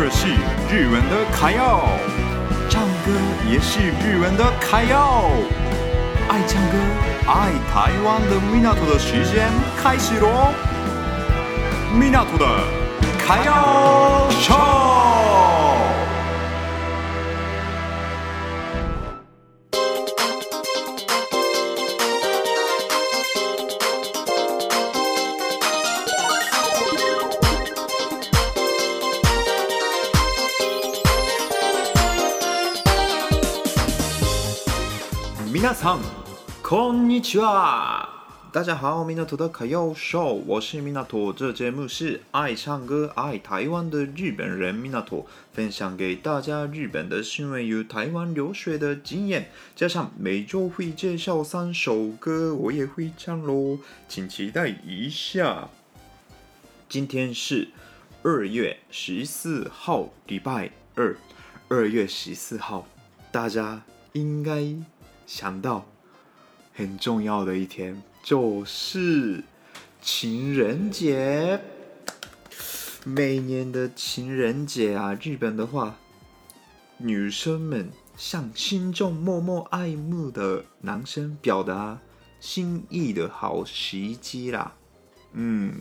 二是日文的卡要，唱歌也是日文的卡要。爱唱歌、爱台湾的米纳图的时间开始喽！米纳图的卡要皆さん、こんにちは。大家好，米纳图的卡要秀，我是米纳图。这节目是爱唱歌、爱台湾的日本人米纳图，分享给大家日本的新闻与台湾留学的经验，加上每周会介绍三首歌，我也会唱喽，请期待一下。今天是二月十四号，礼拜二。二月十四号，大家应该。 想到很重要的一天，就是情人节。每年的情人节啊，日本的话，女生们向心中默默爱慕的男生表达心意的好时机啦。嗯。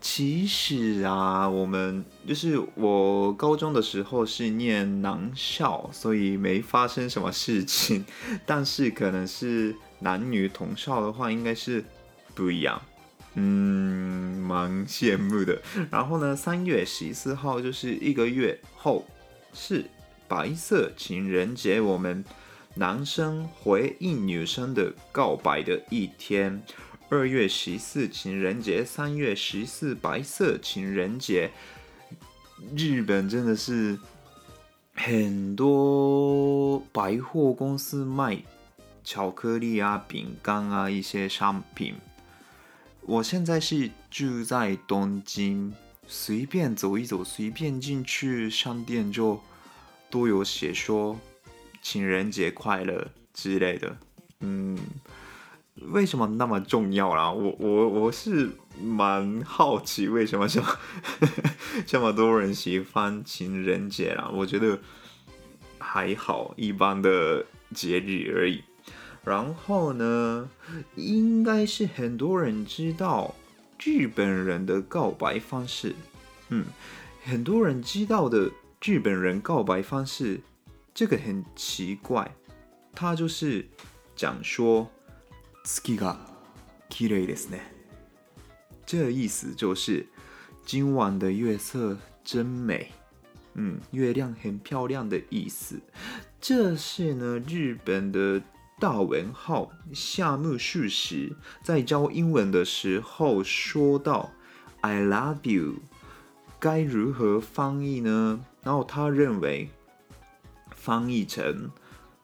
其实啊，我们就是我高中的时候是念男校，所以没发生什么事情。但是可能是男女同校的话，应该是不一样。嗯，蛮羡慕的。然后呢，三月十四号就是一个月后是白色情人节，我们男生回应女生的告白的一天。二月十四情人节，三月十四白色情人节。日本真的是很多百货公司卖巧克力啊、饼干啊一些商品。我现在是住在东京，随便走一走，随便进去商店就都有写说情人节快乐之类的。嗯。为什么那么重要啦？我我我是蛮好奇，为什么这么 这么多人喜欢情人节啦？我觉得还好，一般的节日而已。然后呢，应该是很多人知道日本人的告白方式。嗯，很多人知道的日本人告白方式，这个很奇怪，他就是讲说。月が綺丽ですね。这意思就是今晚的月色真美。嗯，月亮很漂亮的意思。这是呢，日本的大文豪夏目漱石在教英文的时候说到 “I love you” 该如何翻译呢？然后他认为翻译成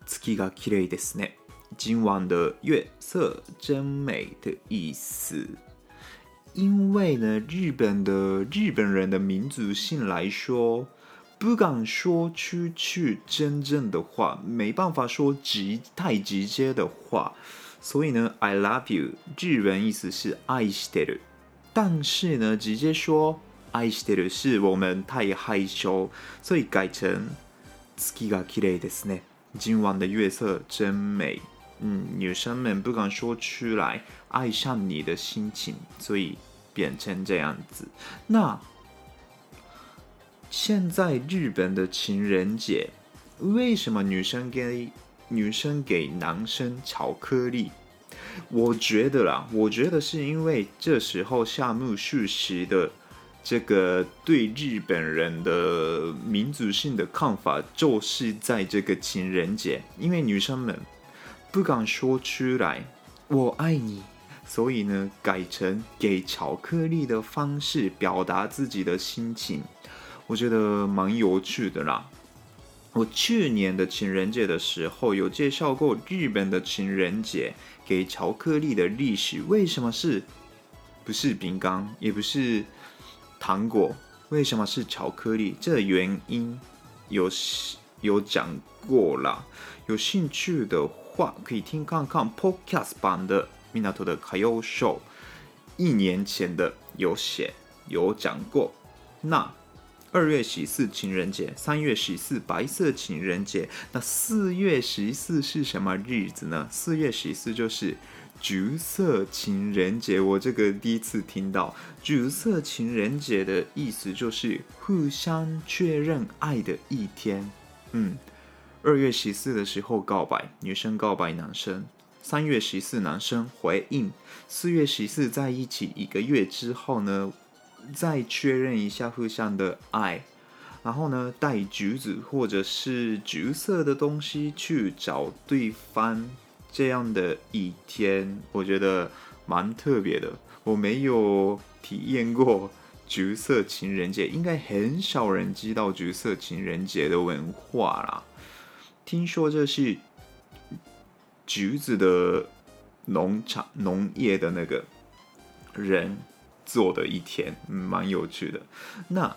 月が綺丽ですね。今晚的月色真美的意思，因为呢，日本的日本人的民族性来说，不敢说出去真正的话，没办法说直太直接的话，所以呢，I love you 日文意思是爱してる，但是呢，直接说爱してる是我们太害羞，所以改成月が綺丽ですね。今晚的月色真美。 嗯，女生们不敢说出来爱上你的心情，所以变成这样子。那现在日本的情人节，为什么女生给女生给男生巧克力？我觉得啦，我觉得是因为这时候夏目漱石的这个对日本人的民族性的看法，就是在这个情人节，因为女生们。不敢说出来，我爱你，所以呢，改成给巧克力的方式表达自己的心情，我觉得蛮有趣的啦。我去年的情人节的时候有介绍过日本的情人节给巧克力的历史，为什么是不是饼干，也不是糖果，为什么是巧克力？这原因有有讲过啦，有兴趣的话。可以听看看 Podcast 版的米纳图的卡要秀，一年前的有写有讲过。那二月十四情人节，三月十四白色情人节，那四月十四是什么日子呢？四月十四就是橘色情人节。我这个第一次听到橘色情人节的意思，就是互相确认爱的一天。嗯，二月十四的时候告白，女生告白男生。三月十四，男生回应；四月十四，在一起一个月之后呢，再确认一下互相的爱，然后呢，带橘子或者是橘色的东西去找对方，这样的一天，我觉得蛮特别的。我没有体验过橘色情人节，应该很少人知道橘色情人节的文化啦。听说这是。橘子的农场、农业的那个人做的一天，嗯，蛮有趣的。那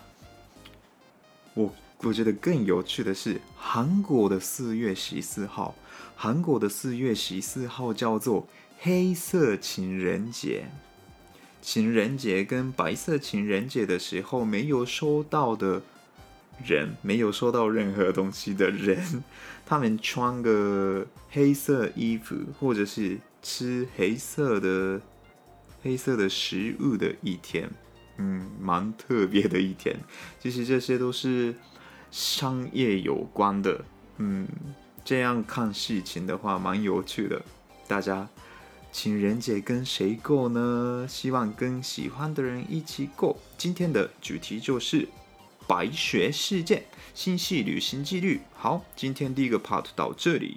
我我觉得更有趣的是韩国的四月十四号，韩国的四月十四号叫做黑色情人节。情人节跟白色情人节的时候，没有收到的人，没有收到任何东西的人。他们穿个黑色衣服，或者是吃黑色的黑色的食物的一天，嗯，蛮特别的一天。其实这些都是商业有关的，嗯，这样看事情的话，蛮有趣的。大家情人节跟谁过呢？希望跟喜欢的人一起过。今天的主题就是。白学事件，星系旅行纪律。好，今天第一个 part 到这里。